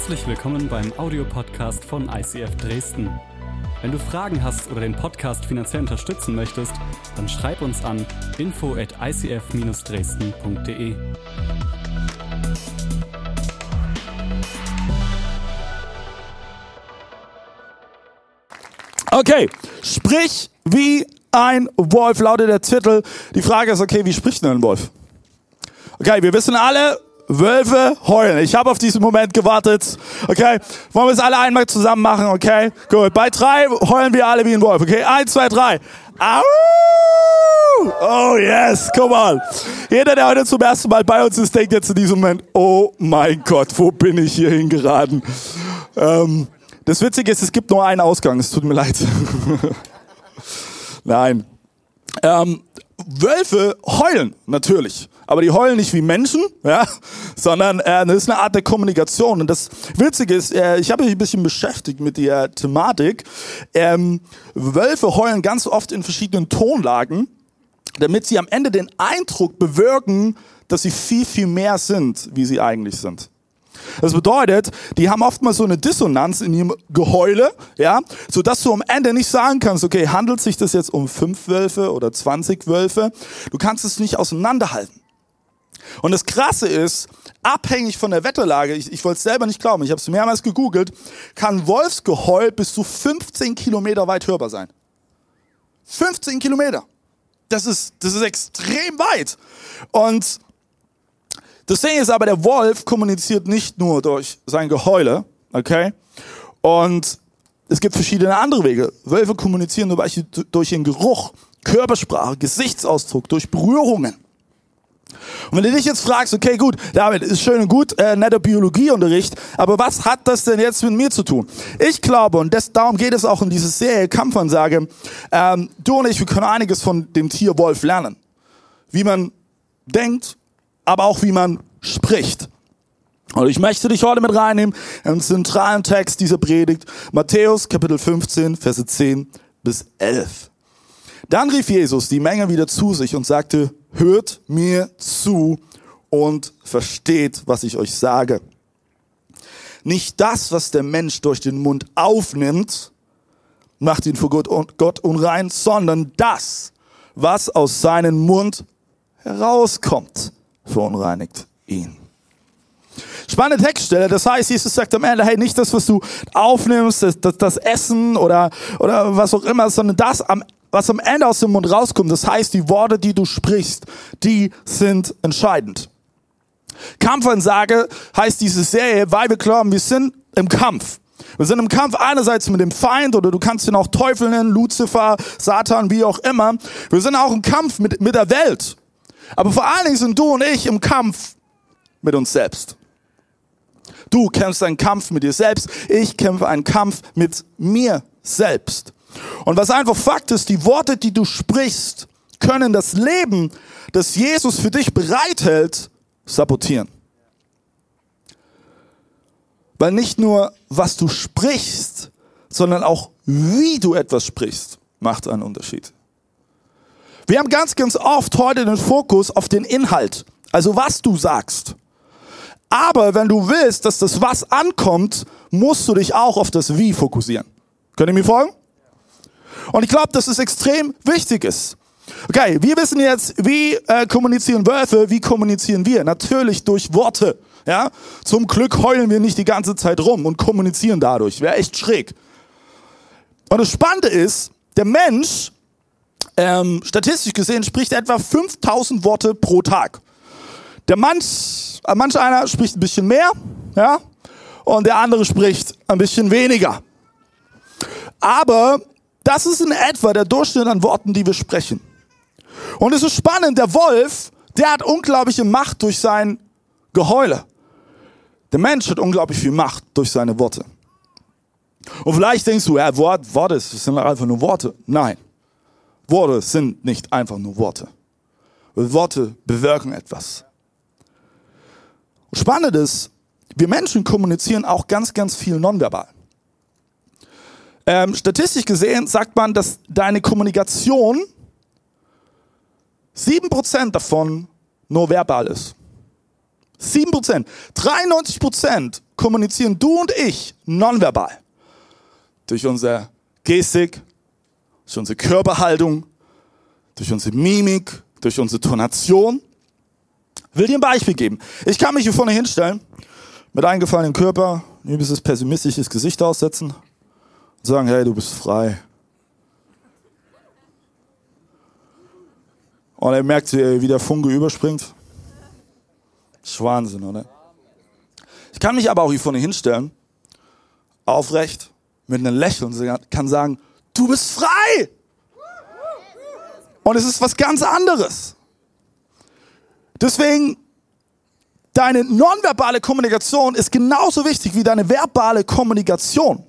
Herzlich willkommen beim Audiopodcast von ICF Dresden. Wenn du Fragen hast oder den Podcast finanziell unterstützen möchtest, dann schreib uns an info at icf-dresden.de. Okay, sprich wie ein Wolf lautet der Titel. Die Frage ist, okay, wie spricht denn ein Wolf? Okay, wir wissen alle, Wölfe heulen. Ich habe auf diesen Moment gewartet. Okay, wollen wir es alle einmal zusammen machen? Okay, gut. Bei drei heulen wir alle wie ein Wolf. Okay, eins, zwei, drei. Au! Oh yes, come on. Jeder, der heute zum ersten Mal bei uns ist, denkt jetzt in diesem Moment, oh mein Gott, wo bin ich hier hingeraten? Ähm, das Witzige ist, es gibt nur einen Ausgang. Es tut mir leid. Nein. Ähm, Wölfe heulen natürlich, aber die heulen nicht wie Menschen, ja, sondern äh, das ist eine Art der Kommunikation. Und das Witzige ist, äh, ich habe mich ein bisschen beschäftigt mit der Thematik. Ähm, Wölfe heulen ganz oft in verschiedenen Tonlagen, damit sie am Ende den Eindruck bewirken, dass sie viel, viel mehr sind, wie sie eigentlich sind. Das bedeutet, die haben oftmals so eine Dissonanz in ihrem Geheule, ja, so dass du am Ende nicht sagen kannst, okay, handelt sich das jetzt um fünf Wölfe oder zwanzig Wölfe? Du kannst es nicht auseinanderhalten. Und das Krasse ist, abhängig von der Wetterlage, ich, ich wollte es selber nicht glauben, ich habe es mehrmals gegoogelt, kann Wolfsgeheul bis zu 15 Kilometer weit hörbar sein. 15 Kilometer. Das ist, das ist extrem weit. Und das Ding ist aber, der Wolf kommuniziert nicht nur durch sein Geheule, okay? Und es gibt verschiedene andere Wege. Wölfe kommunizieren zum Beispiel durch den Geruch, Körpersprache, Gesichtsausdruck, durch Berührungen. Und wenn du dich jetzt fragst, okay, gut, David, ist schön und gut, äh, netter Biologieunterricht, aber was hat das denn jetzt mit mir zu tun? Ich glaube, und das, darum geht es auch in dieser Serie Kampfansage, ähm, du und ich, wir können einiges von dem Tier Wolf lernen. Wie man denkt, aber auch wie man spricht. Und ich möchte dich heute mit reinnehmen in den zentralen Text dieser Predigt, Matthäus Kapitel 15, Verse 10 bis 11. Dann rief Jesus die Menge wieder zu sich und sagte, hört mir zu und versteht, was ich euch sage. Nicht das, was der Mensch durch den Mund aufnimmt, macht ihn vor Gott unrein, sondern das, was aus seinem Mund herauskommt verunreinigt ihn. Spannende Textstelle, das heißt, Jesus sagt am Ende, hey, nicht das, was du aufnimmst, das, das, das Essen oder, oder was auch immer, sondern das, was am Ende aus dem Mund rauskommt. Das heißt, die Worte, die du sprichst, die sind entscheidend. Kampfansage heißt diese Serie, weil wir glauben, wir sind im Kampf. Wir sind im Kampf einerseits mit dem Feind oder du kannst ihn auch Teufel nennen, Luzifer, Satan, wie auch immer. Wir sind auch im Kampf mit, mit der Welt. Aber vor allen Dingen sind du und ich im Kampf mit uns selbst. Du kämpfst einen Kampf mit dir selbst, ich kämpfe einen Kampf mit mir selbst. Und was einfach Fakt ist, die Worte, die du sprichst, können das Leben, das Jesus für dich bereithält, sabotieren. Weil nicht nur, was du sprichst, sondern auch, wie du etwas sprichst, macht einen Unterschied. Wir haben ganz, ganz oft heute den Fokus auf den Inhalt, also was du sagst. Aber wenn du willst, dass das Was ankommt, musst du dich auch auf das Wie fokussieren. Könnt ihr mir folgen? Und ich glaube, dass es extrem wichtig ist. Okay, wir wissen jetzt, wie äh, kommunizieren Wölfe, wie kommunizieren wir? Natürlich durch Worte. Ja? Zum Glück heulen wir nicht die ganze Zeit rum und kommunizieren dadurch. Wäre echt schräg. Und das Spannende ist, der Mensch ähm, statistisch gesehen spricht etwa 5000 Worte pro Tag. Der manch, äh, manch einer spricht ein bisschen mehr, ja, und der andere spricht ein bisschen weniger. Aber das ist in etwa der Durchschnitt an Worten, die wir sprechen. Und es ist spannend, der Wolf, der hat unglaubliche Macht durch sein Geheule. Der Mensch hat unglaublich viel Macht durch seine Worte. Und vielleicht denkst du, ja, Wort, Worte, sind einfach nur Worte. Nein. Worte sind nicht einfach nur Worte. Worte bewirken etwas. Spannend ist, wir Menschen kommunizieren auch ganz, ganz viel nonverbal. Ähm, statistisch gesehen sagt man, dass deine Kommunikation 7% davon nur verbal ist. 7%. 93% kommunizieren du und ich nonverbal. Durch unsere Gestik, durch unsere Körperhaltung, durch unsere Mimik, durch unsere Tonation. Ich will dir ein Beispiel geben. Ich kann mich hier vorne hinstellen, mit eingefallenem Körper, ein übelstes pessimistisches Gesicht aussetzen sagen, hey, du bist frei. Und er merkt, wie der Funke überspringt. Das ist Wahnsinn, oder? Ich kann mich aber auch hier vorne hinstellen, aufrecht, mit einem Lächeln, kann sagen, du bist frei! Und es ist was ganz anderes. Deswegen, deine nonverbale Kommunikation ist genauso wichtig wie deine verbale Kommunikation.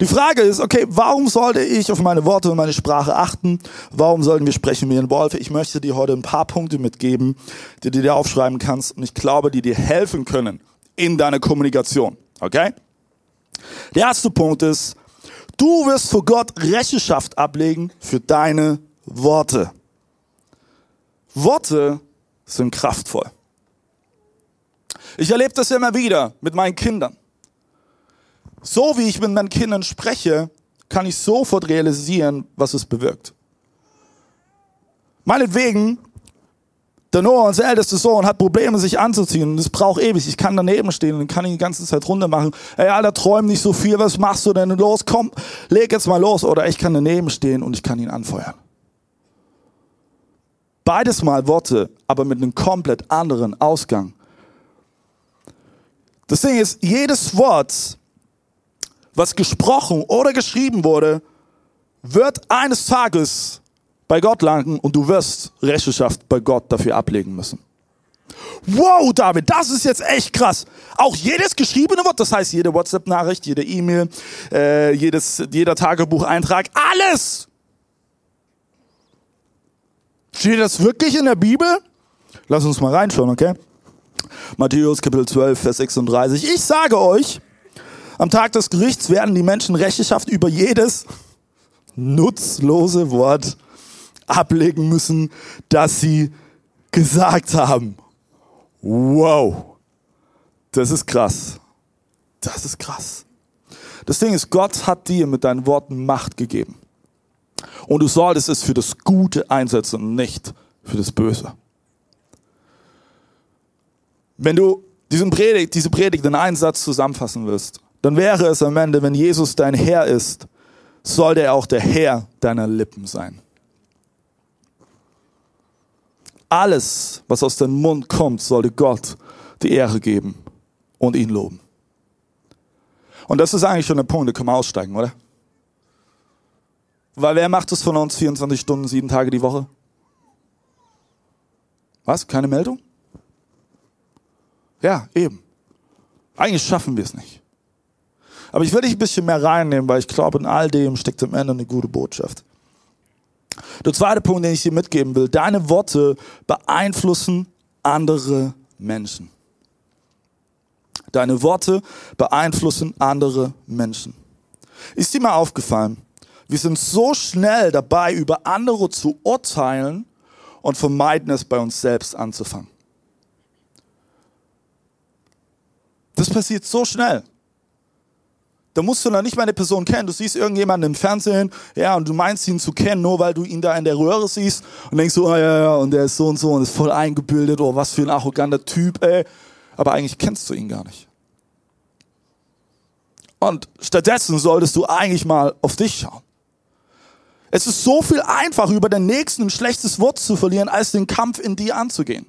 Die Frage ist, okay, warum sollte ich auf meine Worte und meine Sprache achten? Warum sollten wir sprechen wie ein Wolf? Ich möchte dir heute ein paar Punkte mitgeben, die du dir aufschreiben kannst und ich glaube, die dir helfen können in deiner Kommunikation. Okay? Der erste Punkt ist, du wirst vor Gott Rechenschaft ablegen für deine Worte. Worte sind kraftvoll. Ich erlebe das immer wieder mit meinen Kindern. So wie ich mit meinen Kindern spreche, kann ich sofort realisieren, was es bewirkt. Meinetwegen, der Noah, unser ältester Sohn, hat Probleme, sich anzuziehen. Und das braucht ewig. Ich kann daneben stehen und kann ihn die ganze Zeit runter machen. Ey, Alter, träum nicht so viel. Was machst du denn? Los, komm, leg jetzt mal los. Oder ich kann daneben stehen und ich kann ihn anfeuern. Beides mal Worte, aber mit einem komplett anderen Ausgang. Das Ding ist, jedes Wort was gesprochen oder geschrieben wurde, wird eines Tages bei Gott landen und du wirst Rechenschaft bei Gott dafür ablegen müssen. Wow, David, das ist jetzt echt krass. Auch jedes geschriebene Wort, das heißt jede WhatsApp-Nachricht, jede E-Mail, äh, jeder Tagebucheintrag, alles. Steht das wirklich in der Bibel? Lass uns mal reinschauen, okay? Matthäus Kapitel 12, Vers 36. Ich sage euch, am Tag des Gerichts werden die Menschen Rechenschaft über jedes nutzlose Wort ablegen müssen, das sie gesagt haben. Wow. Das ist krass. Das ist krass. Das Ding ist, Gott hat dir mit deinen Worten Macht gegeben. Und du solltest es für das Gute einsetzen und nicht für das Böse. Wenn du diesen Predigt, diese Predigt in einen Satz zusammenfassen willst, dann wäre es am Ende, wenn Jesus dein Herr ist, sollte er auch der Herr deiner Lippen sein. Alles, was aus deinem Mund kommt, sollte Gott die Ehre geben und ihn loben. Und das ist eigentlich schon der Punkt, da können wir aussteigen, oder? Weil wer macht es von uns 24 Stunden, sieben Tage die Woche? Was? Keine Meldung? Ja, eben. Eigentlich schaffen wir es nicht. Aber ich will dich ein bisschen mehr reinnehmen, weil ich glaube, in all dem steckt am Ende eine gute Botschaft. Der zweite Punkt, den ich dir mitgeben will, deine Worte beeinflussen andere Menschen. Deine Worte beeinflussen andere Menschen. Ist dir mal aufgefallen, wir sind so schnell dabei, über andere zu urteilen und vermeiden es bei uns selbst anzufangen. Das passiert so schnell. Da musst du noch nicht mal eine Person kennen. Du siehst irgendjemanden im Fernsehen, ja, und du meinst ihn zu kennen, nur weil du ihn da in der Röhre siehst und denkst so, oh, ja, ja, und der ist so und so und ist voll eingebildet, oh, was für ein arroganter Typ, ey. Aber eigentlich kennst du ihn gar nicht. Und stattdessen solltest du eigentlich mal auf dich schauen. Es ist so viel einfacher, über den nächsten ein schlechtes Wort zu verlieren, als den Kampf in dir anzugehen.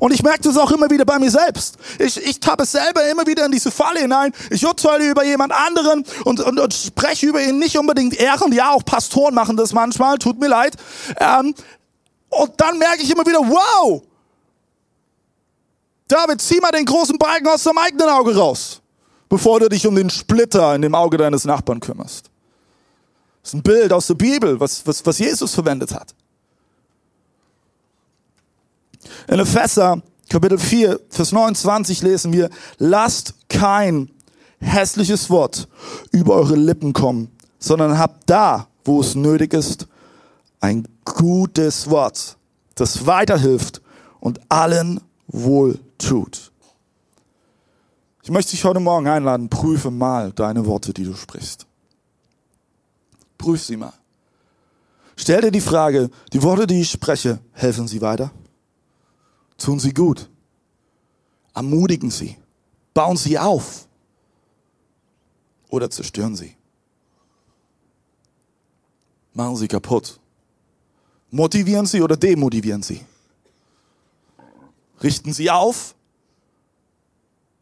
Und ich merke das auch immer wieder bei mir selbst. Ich, ich tappe selber immer wieder in diese Falle hinein. Ich urteile über jemand anderen und, und, und spreche über ihn nicht unbedingt ehren. Ja, auch Pastoren machen das manchmal, tut mir leid. Ähm, und dann merke ich immer wieder, wow, David, zieh mal den großen Balken aus deinem eigenen Auge raus, bevor du dich um den Splitter in dem Auge deines Nachbarn kümmerst. Das ist ein Bild aus der Bibel, was, was, was Jesus verwendet hat. In Epheser Kapitel 4, Vers 29 lesen wir, lasst kein hässliches Wort über eure Lippen kommen, sondern habt da, wo es nötig ist, ein gutes Wort, das weiterhilft und allen wohl tut. Ich möchte dich heute Morgen einladen, prüfe mal deine Worte, die du sprichst. Prüf sie mal. Stell dir die Frage, die Worte, die ich spreche, helfen sie weiter? Tun sie gut? Ermutigen sie? Bauen sie auf? Oder zerstören sie? Machen sie kaputt? Motivieren sie oder demotivieren sie? Richten sie auf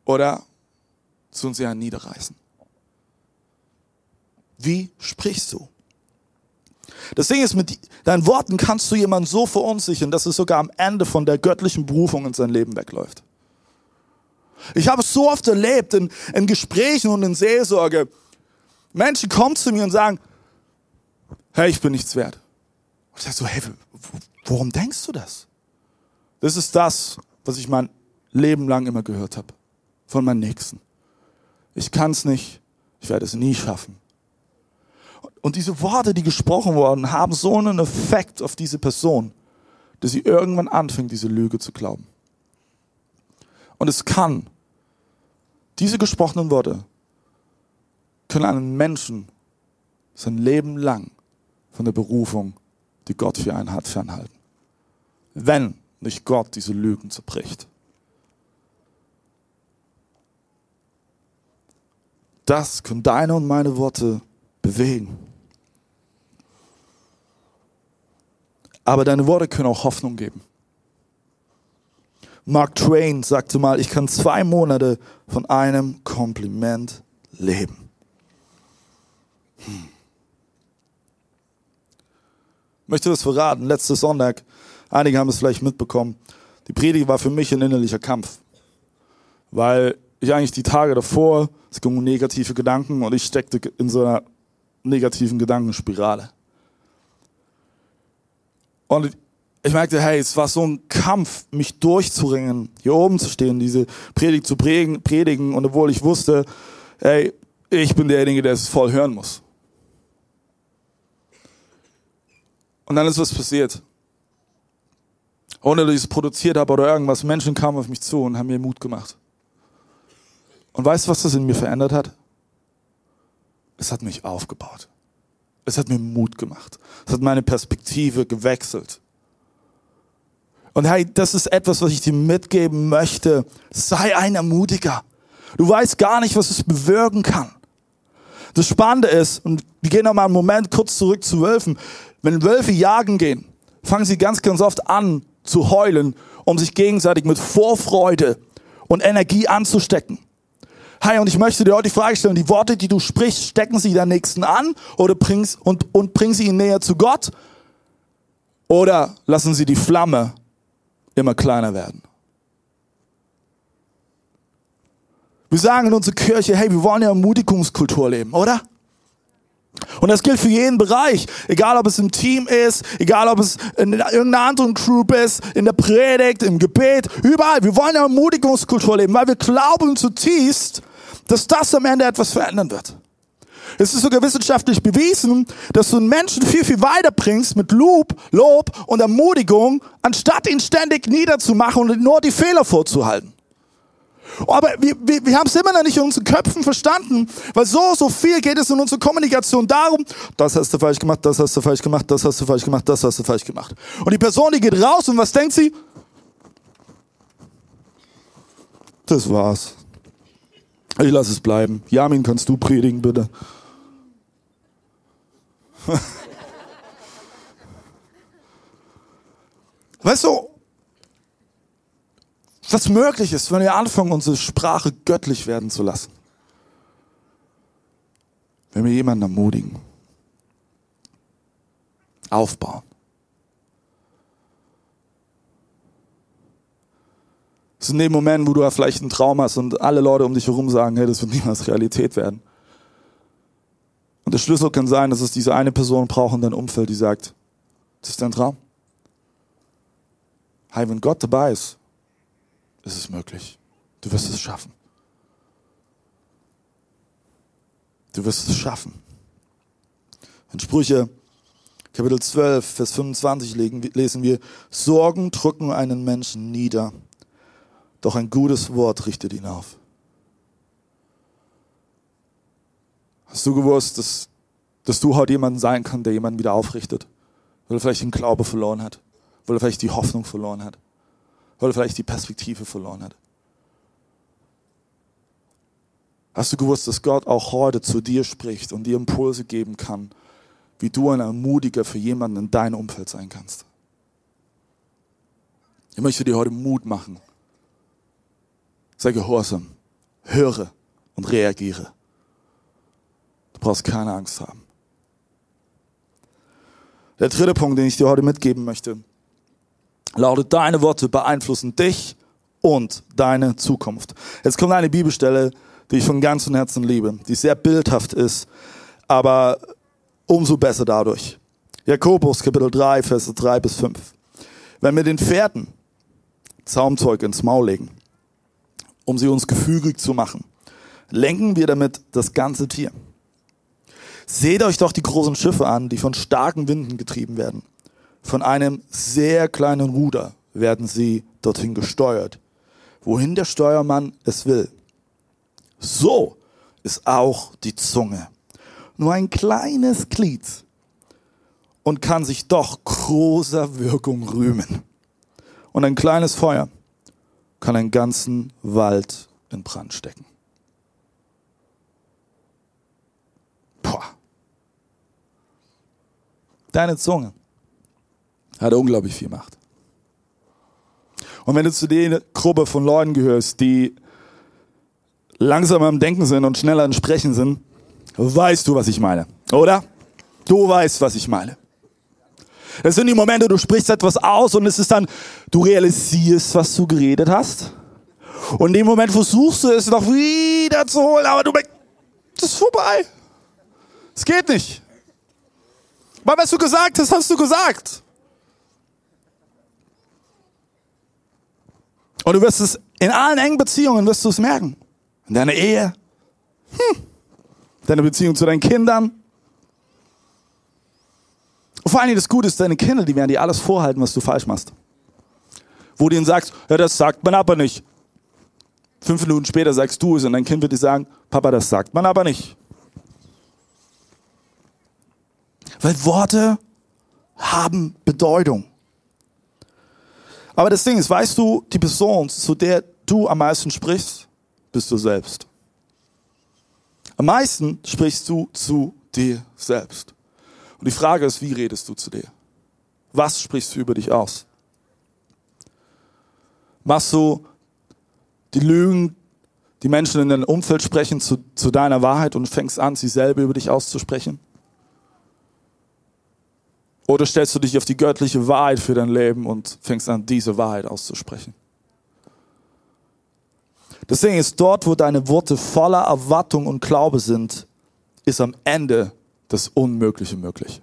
oder tun sie einen niederreißen? Wie sprichst du? Das Ding ist, mit deinen Worten kannst du jemanden so verunsichern, dass es sogar am Ende von der göttlichen Berufung in sein Leben wegläuft. Ich habe es so oft erlebt in, in Gesprächen und in Seelsorge. Menschen kommen zu mir und sagen, hey, ich bin nichts wert. Und ich sage so, hey, warum denkst du das? Das ist das, was ich mein Leben lang immer gehört habe von meinen Nächsten. Ich kann es nicht, ich werde es nie schaffen. Und diese Worte, die gesprochen wurden, haben so einen Effekt auf diese Person, dass sie irgendwann anfängt, diese Lüge zu glauben. Und es kann, diese gesprochenen Worte können einen Menschen sein Leben lang von der Berufung, die Gott für einen hat, fernhalten. Wenn nicht Gott diese Lügen zerbricht. Das können deine und meine Worte bewegen. Aber deine Worte können auch Hoffnung geben. Mark Twain sagte mal, ich kann zwei Monate von einem Kompliment leben. Hm. Ich möchte das verraten. Letztes Sonntag, einige haben es vielleicht mitbekommen, die Predigt war für mich ein innerlicher Kampf. Weil ich eigentlich die Tage davor, es ging um negative Gedanken und ich steckte in so einer negativen Gedankenspirale. Und ich merkte, hey, es war so ein Kampf, mich durchzuringen, hier oben zu stehen, diese Predigt zu predigen. Und obwohl ich wusste, hey, ich bin derjenige, der es voll hören muss. Und dann ist was passiert. Ohne dass ich es produziert habe oder irgendwas, Menschen kamen auf mich zu und haben mir Mut gemacht. Und weißt du, was das in mir verändert hat? Es hat mich aufgebaut. Es hat mir Mut gemacht. Es hat meine Perspektive gewechselt. Und hey, das ist etwas, was ich dir mitgeben möchte. Sei ein Ermutiger. Du weißt gar nicht, was es bewirken kann. Das Spannende ist, und wir gehen noch mal einen Moment kurz zurück zu Wölfen. Wenn Wölfe jagen gehen, fangen sie ganz, ganz oft an zu heulen, um sich gegenseitig mit Vorfreude und Energie anzustecken. Hi, und ich möchte dir heute die Frage stellen, die Worte, die du sprichst, stecken sie deinen Nächsten an oder bringst, und, und bringen sie ihn näher zu Gott? Oder lassen sie die Flamme immer kleiner werden? Wir sagen in unserer Kirche, hey, wir wollen ja Ermutigungskultur leben, oder? Und das gilt für jeden Bereich, egal ob es im Team ist, egal ob es in irgendeiner anderen Group ist, in der Predigt, im Gebet, überall. Wir wollen ja Ermutigungskultur leben, weil wir glauben zutiefst, dass das am Ende etwas verändern wird. Es ist sogar wissenschaftlich bewiesen, dass du einen Menschen viel, viel weiterbringst mit Lob, Lob und Ermutigung, anstatt ihn ständig niederzumachen und nur die Fehler vorzuhalten. Aber wir, wir, wir haben es immer noch nicht in unseren Köpfen verstanden, weil so, so viel geht es in unserer Kommunikation darum, das hast du falsch gemacht, das hast du falsch gemacht, das hast du falsch gemacht, das hast du falsch gemacht. Und die Person, die geht raus und was denkt sie? Das war's. Ich lasse es bleiben. Jamin, kannst du predigen, bitte? weißt du, was möglich ist, wenn wir anfangen, unsere Sprache göttlich werden zu lassen? Wenn wir jemanden ermutigen, aufbauen. Das ist in dem Moment, wo du vielleicht einen Traum hast und alle Leute um dich herum sagen, hey, das wird niemals Realität werden. Und der Schlüssel kann sein, dass es diese eine Person braucht in deinem Umfeld, die sagt, das ist dein Traum. Hey, wenn Gott dabei ist, ist es möglich. Du wirst es schaffen. Du wirst es schaffen. In Sprüche Kapitel 12, Vers 25 lesen wir, Sorgen drücken einen Menschen nieder doch ein gutes Wort richtet ihn auf. Hast du gewusst, dass, dass du heute jemand sein kannst, der jemanden wieder aufrichtet? Weil er vielleicht den Glaube verloren hat, weil er vielleicht die Hoffnung verloren hat, weil er vielleicht die Perspektive verloren hat. Hast du gewusst, dass Gott auch heute zu dir spricht und dir Impulse geben kann, wie du ein Ermutiger für jemanden in deinem Umfeld sein kannst? Ich möchte dir heute Mut machen. Sei gehorsam, höre und reagiere. Du brauchst keine Angst haben. Der dritte Punkt, den ich dir heute mitgeben möchte, lautet, deine Worte beeinflussen dich und deine Zukunft. Jetzt kommt eine Bibelstelle, die ich von ganzem Herzen liebe, die sehr bildhaft ist, aber umso besser dadurch. Jakobus Kapitel 3, Verse 3 bis 5. Wenn wir den Pferden Zaumzeug ins Maul legen, um sie uns gefügig zu machen, lenken wir damit das ganze Tier. Seht euch doch die großen Schiffe an, die von starken Winden getrieben werden. Von einem sehr kleinen Ruder werden sie dorthin gesteuert, wohin der Steuermann es will. So ist auch die Zunge. Nur ein kleines Glied und kann sich doch großer Wirkung rühmen. Und ein kleines Feuer kann einen ganzen Wald in Brand stecken. Boah. Deine Zunge hat unglaublich viel Macht. Und wenn du zu der Gruppe von Leuten gehörst, die langsamer im Denken sind und schneller im Sprechen sind, weißt du, was ich meine, oder? Du weißt, was ich meine. Das sind die Momente, du sprichst etwas aus und es ist dann, du realisierst, was du geredet hast. Und in dem Moment versuchst du es noch wieder zu holen, aber du merkst, das ist vorbei. Es geht nicht. Weil was du gesagt hast, hast du gesagt. Und du wirst es in allen engen Beziehungen wirst du es merken. In deiner Ehe, hm. deine Beziehung zu deinen Kindern. Und vor allem das Gute ist, deine Kinder, die werden dir alles vorhalten, was du falsch machst. Wo du ihnen sagst, ja, das sagt man aber nicht. Fünf Minuten später sagst du es und dein Kind wird dir sagen, Papa, das sagt man aber nicht. Weil Worte haben Bedeutung. Aber das Ding ist, weißt du, die Person, zu der du am meisten sprichst, bist du selbst. Am meisten sprichst du zu dir selbst. Und die Frage ist, wie redest du zu dir? Was sprichst du über dich aus? Machst du die Lügen, die Menschen in deinem Umfeld sprechen, zu, zu deiner Wahrheit und fängst an, sie selber über dich auszusprechen? Oder stellst du dich auf die göttliche Wahrheit für dein Leben und fängst an, diese Wahrheit auszusprechen? Deswegen ist dort, wo deine Worte voller Erwartung und Glaube sind, ist am Ende das Unmögliche möglich.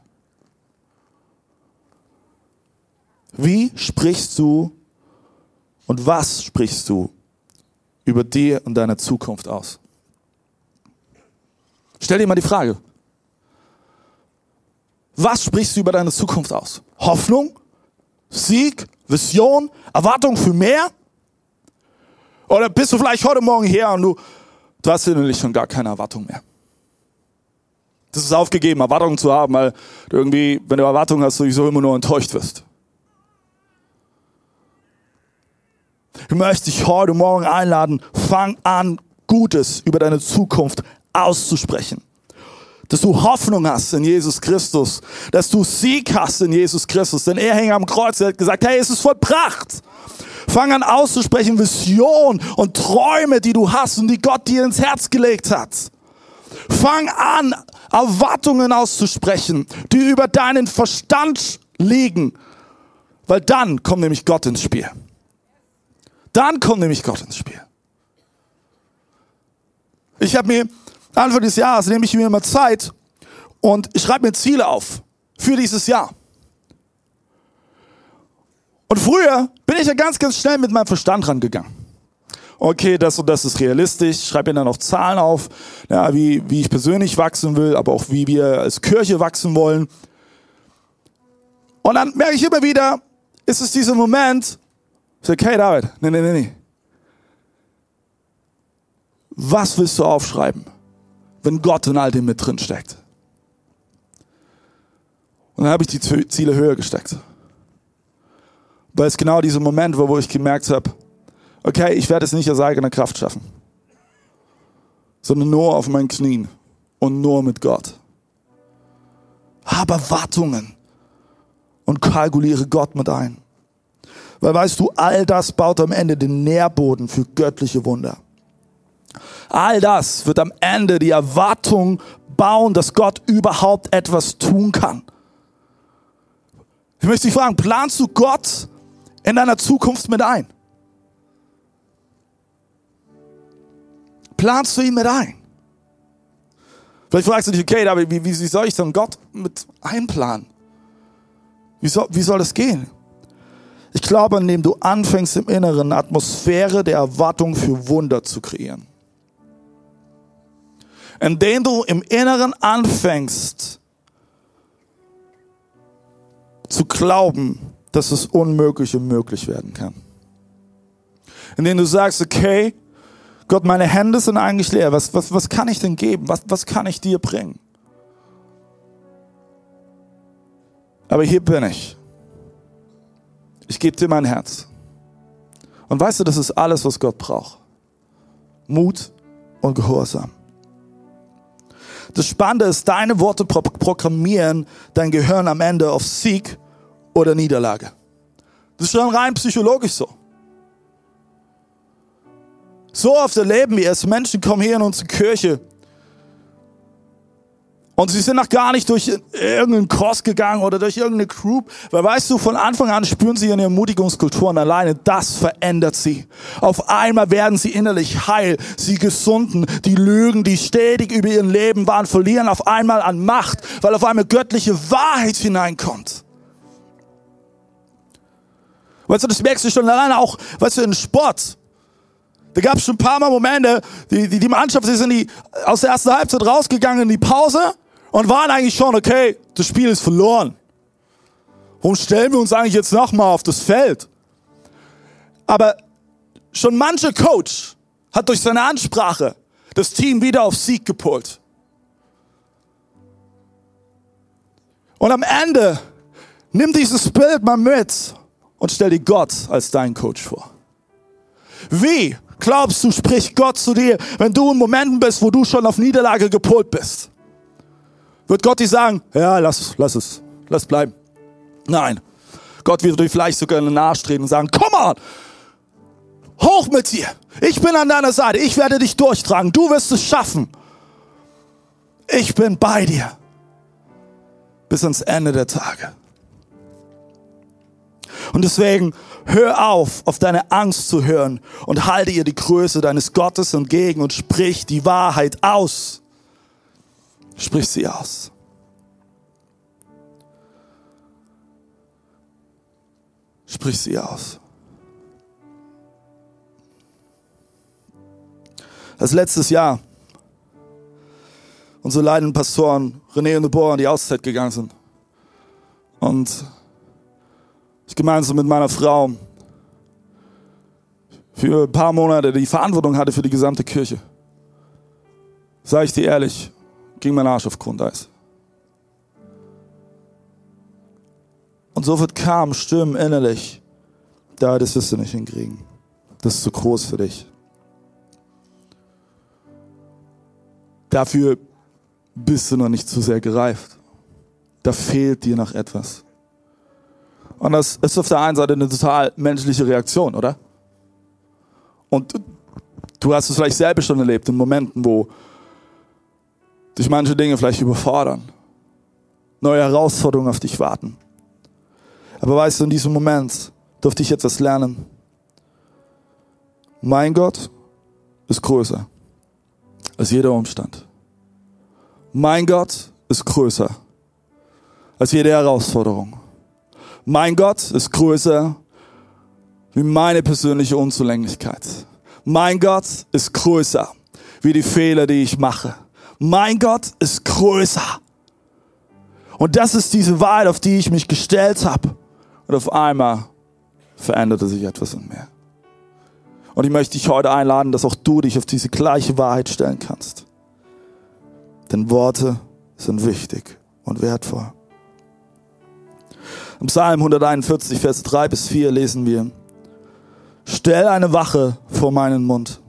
Wie sprichst du und was sprichst du über dir und deine Zukunft aus? Stell dir mal die Frage, was sprichst du über deine Zukunft aus? Hoffnung? Sieg? Vision? Erwartung für mehr? Oder bist du vielleicht heute Morgen her und du, du hast innerlich schon gar keine Erwartung mehr? Das ist aufgegeben, Erwartungen zu haben, weil du irgendwie, wenn du Erwartungen hast, sowieso immer nur enttäuscht wirst. Ich möchte dich heute Morgen einladen, fang an, Gutes über deine Zukunft auszusprechen dass du Hoffnung hast in Jesus Christus, dass du Sieg hast in Jesus Christus, denn er hing am Kreuz, er hat gesagt, hey, es ist vollbracht. Fang an auszusprechen Vision und Träume, die du hast und die Gott dir ins Herz gelegt hat. Fang an, Erwartungen auszusprechen, die über deinen Verstand liegen, weil dann kommt nämlich Gott ins Spiel. Dann kommt nämlich Gott ins Spiel. Ich habe mir Anfang des Jahres nehme ich mir immer Zeit und ich schreibe mir Ziele auf für dieses Jahr. Und früher bin ich ja ganz, ganz schnell mit meinem Verstand rangegangen. Okay, das und das ist realistisch. Schreibe mir dann noch Zahlen auf, ja, wie, wie ich persönlich wachsen will, aber auch wie wir als Kirche wachsen wollen. Und dann merke ich immer wieder, ist es dieser Moment, ich sage, hey David, nee, nee, nee, nee. Was willst du aufschreiben, wenn Gott in all dem mit drin steckt? Und dann habe ich die Ziele höher gesteckt. Weil es genau dieser Moment war, wo ich gemerkt habe, okay, ich werde es nicht aus eigener Kraft schaffen, sondern nur auf meinen Knien und nur mit Gott. Habe Erwartungen und kalkuliere Gott mit ein. Weil weißt du, all das baut am Ende den Nährboden für göttliche Wunder. All das wird am Ende die Erwartung bauen, dass Gott überhaupt etwas tun kann. Ich möchte dich fragen, planst du Gott in deiner Zukunft mit ein? Planst du ihn mit ein? Vielleicht fragst du dich, okay, aber wie, wie soll ich dann Gott mit einplanen? Wie soll, wie soll das gehen? Ich glaube, indem du anfängst, im Inneren eine Atmosphäre der Erwartung für Wunder zu kreieren. Indem du im Inneren anfängst, zu glauben, dass das Unmögliche möglich werden kann. Indem du sagst, okay, Gott, meine Hände sind eigentlich leer. Was, was, was kann ich denn geben? Was, was kann ich dir bringen? Aber hier bin ich. Ich gebe dir mein Herz. Und weißt du, das ist alles, was Gott braucht. Mut und Gehorsam. Das Spannende ist, deine Worte programmieren dein Gehirn am Ende auf Sieg oder Niederlage. Das ist schon rein psychologisch so. So oft erleben wir es. Menschen kommen hier in unsere Kirche und sie sind noch gar nicht durch irgendeinen Kurs gegangen oder durch irgendeine Group, weil weißt du, von Anfang an spüren sie ihre Ermutigungskulturen alleine. Das verändert sie. Auf einmal werden sie innerlich heil, sie gesunden. Die Lügen, die stetig über ihr Leben waren, verlieren auf einmal an Macht, weil auf einmal göttliche Wahrheit hineinkommt. Weißt du, das merkst du schon alleine auch, weißt du, in Sport. Da gab es schon ein paar Mal Momente, die, die, die Mannschaft sie sind die aus der ersten Halbzeit rausgegangen in die Pause und waren eigentlich schon, okay, das Spiel ist verloren. Warum stellen wir uns eigentlich jetzt nochmal auf das Feld? Aber schon mancher Coach hat durch seine Ansprache das Team wieder auf Sieg gepult. Und am Ende nimm dieses Bild mal mit und stell dir Gott als dein Coach vor. Wie glaubst du, spricht Gott zu dir, wenn du in Momenten bist, wo du schon auf Niederlage gepolt bist? Wird Gott dir sagen, ja, lass, lass es, lass bleiben. Nein. Gott wird dir vielleicht sogar in den Arsch treten und sagen, komm on, hoch mit dir. Ich bin an deiner Seite. Ich werde dich durchtragen. Du wirst es schaffen. Ich bin bei dir. Bis ans Ende der Tage. Und deswegen hör auf, auf deine Angst zu hören und halte ihr die Größe deines Gottes entgegen und sprich die Wahrheit aus. Sprich sie aus. Sprich sie aus. Das letztes Jahr unsere leidenden Pastoren René und Deborah in die Auszeit gegangen sind. Und gemeinsam mit meiner Frau für ein paar Monate die Verantwortung hatte für die gesamte Kirche. Sag ich dir ehrlich, ging mein Arsch auf Grundeis. Und sofort kamen Stimmen innerlich, da, das wirst du nicht hinkriegen. Das ist zu groß für dich. Dafür bist du noch nicht zu sehr gereift. Da fehlt dir noch etwas. Und das ist auf der einen Seite eine total menschliche Reaktion, oder? Und du hast es vielleicht selber schon erlebt in Momenten, wo dich manche Dinge vielleicht überfordern, neue Herausforderungen auf dich warten. Aber weißt du, in diesem Moment durfte ich etwas lernen. Mein Gott ist größer als jeder Umstand. Mein Gott ist größer als jede Herausforderung. Mein Gott ist größer wie meine persönliche Unzulänglichkeit. Mein Gott ist größer wie die Fehler, die ich mache mein Gott ist größer. Und das ist diese Wahrheit, auf die ich mich gestellt habe. Und auf einmal veränderte sich etwas in mir. Und ich möchte dich heute einladen, dass auch du dich auf diese gleiche Wahrheit stellen kannst. Denn Worte sind wichtig und wertvoll. Im Psalm 141, Vers 3 bis 4 lesen wir, Stell eine Wache vor meinen Mund,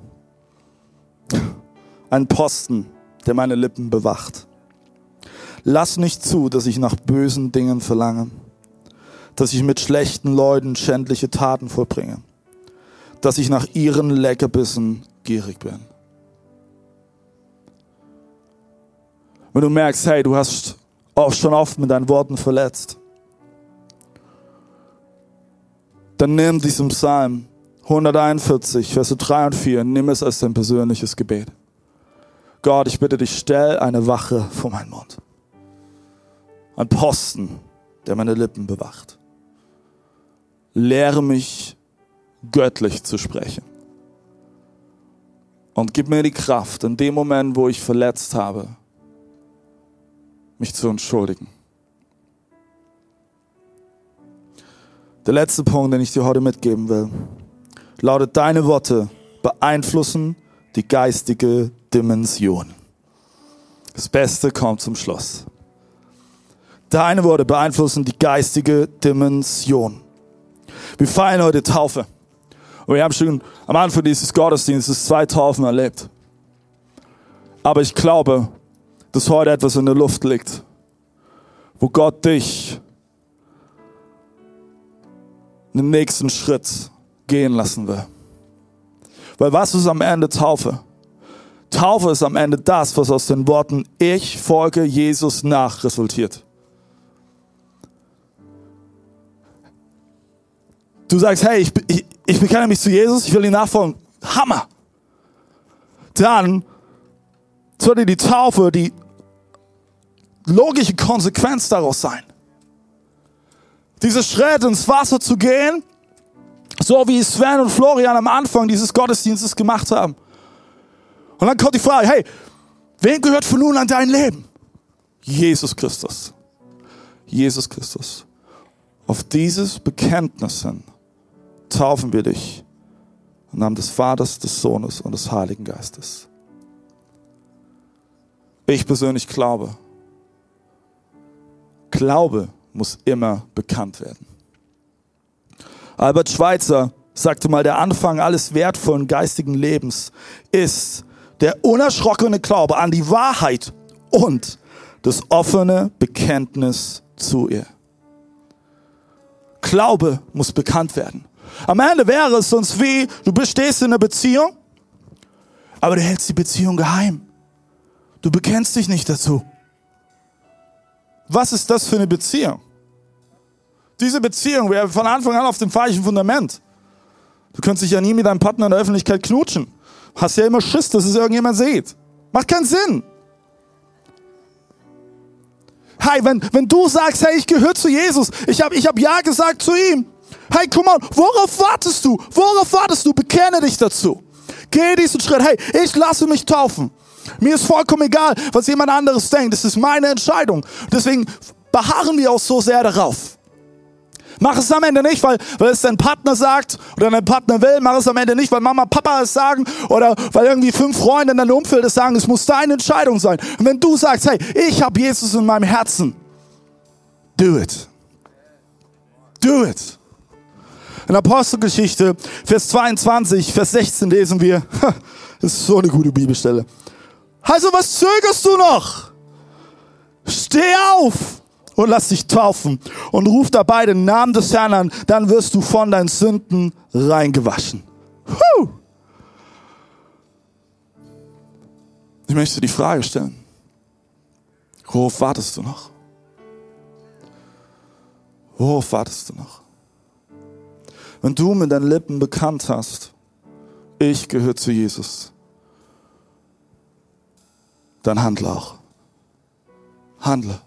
einen Posten, der meine Lippen bewacht. Lass nicht zu, dass ich nach bösen Dingen verlange, dass ich mit schlechten Leuten schändliche Taten vollbringe, dass ich nach ihren Leckerbissen gierig bin. Wenn du merkst, hey, du hast auch schon oft mit deinen Worten verletzt, dann nimm diesen Psalm 141, Verse 3 und 4, nimm es als dein persönliches Gebet. Gott, ich bitte dich, stell eine Wache vor meinen Mund. Ein Posten, der meine Lippen bewacht. Lehre mich, göttlich zu sprechen. Und gib mir die Kraft, in dem Moment, wo ich verletzt habe, mich zu entschuldigen. Der letzte Punkt, den ich dir heute mitgeben will, lautet, deine Worte beeinflussen die geistige Dimension. Das Beste kommt zum Schluss. Deine Worte beeinflussen die geistige Dimension. Wir feiern heute Taufe. Und wir haben schon am Anfang dieses Gottesdienstes zwei Taufen erlebt. Aber ich glaube, dass heute etwas in der Luft liegt, wo Gott dich den nächsten Schritt gehen lassen will. Weil was ist am Ende Taufe? Taufe ist am Ende das, was aus den Worten Ich folge Jesus nach resultiert. Du sagst, hey, ich, ich, ich bekenne mich zu Jesus, ich will ihm nachfolgen. Hammer! Dann sollte die Taufe die logische Konsequenz daraus sein. Dieser Schritt ins Wasser zu gehen, so wie Sven und Florian am Anfang dieses Gottesdienstes gemacht haben. Und dann kommt die Frage, hey, wem gehört von nun an dein Leben? Jesus Christus. Jesus Christus. Auf dieses Bekenntnis hin taufen wir dich im Namen des Vaters, des Sohnes und des Heiligen Geistes. Ich persönlich glaube, Glaube muss immer bekannt werden. Albert Schweitzer sagte mal, der Anfang alles wertvollen geistigen Lebens ist der unerschrockene Glaube an die Wahrheit und das offene Bekenntnis zu ihr. Glaube muss bekannt werden. Am Ende wäre es sonst wie, du bestehst in einer Beziehung, aber du hältst die Beziehung geheim. Du bekennst dich nicht dazu. Was ist das für eine Beziehung? Diese Beziehung wäre von Anfang an auf dem falschen Fundament. Du könntest dich ja nie mit deinem Partner in der Öffentlichkeit knutschen. Hast ja immer Schiss, dass es irgendjemand sieht. Macht keinen Sinn. Hey, wenn, wenn du sagst, hey, ich gehöre zu Jesus, ich habe ich hab Ja gesagt zu ihm. Hey, komm on, worauf wartest du? Worauf wartest du? Bekenne dich dazu. Geh diesen Schritt. Hey, ich lasse mich taufen. Mir ist vollkommen egal, was jemand anderes denkt. Das ist meine Entscheidung. Deswegen beharren wir auch so sehr darauf. Mach es am Ende nicht, weil, weil es dein Partner sagt oder dein Partner will. Mach es am Ende nicht, weil Mama, Papa es sagen oder weil irgendwie fünf Freunde in deinem Umfeld es sagen. Es muss deine Entscheidung sein. Und wenn du sagst, hey, ich habe Jesus in meinem Herzen, do it. Do it. In Apostelgeschichte, Vers 22, Vers 16 lesen wir, das ist so eine gute Bibelstelle. Also was zögerst du noch? Steh auf und lass dich taufen und ruf dabei den Namen des Herrn an, dann wirst du von deinen Sünden reingewaschen. Huh. Ich möchte die Frage stellen. Worauf wartest du noch? Worauf wartest du noch? Wenn du mit deinen Lippen bekannt hast, ich gehöre zu Jesus, dann handle auch. Handle.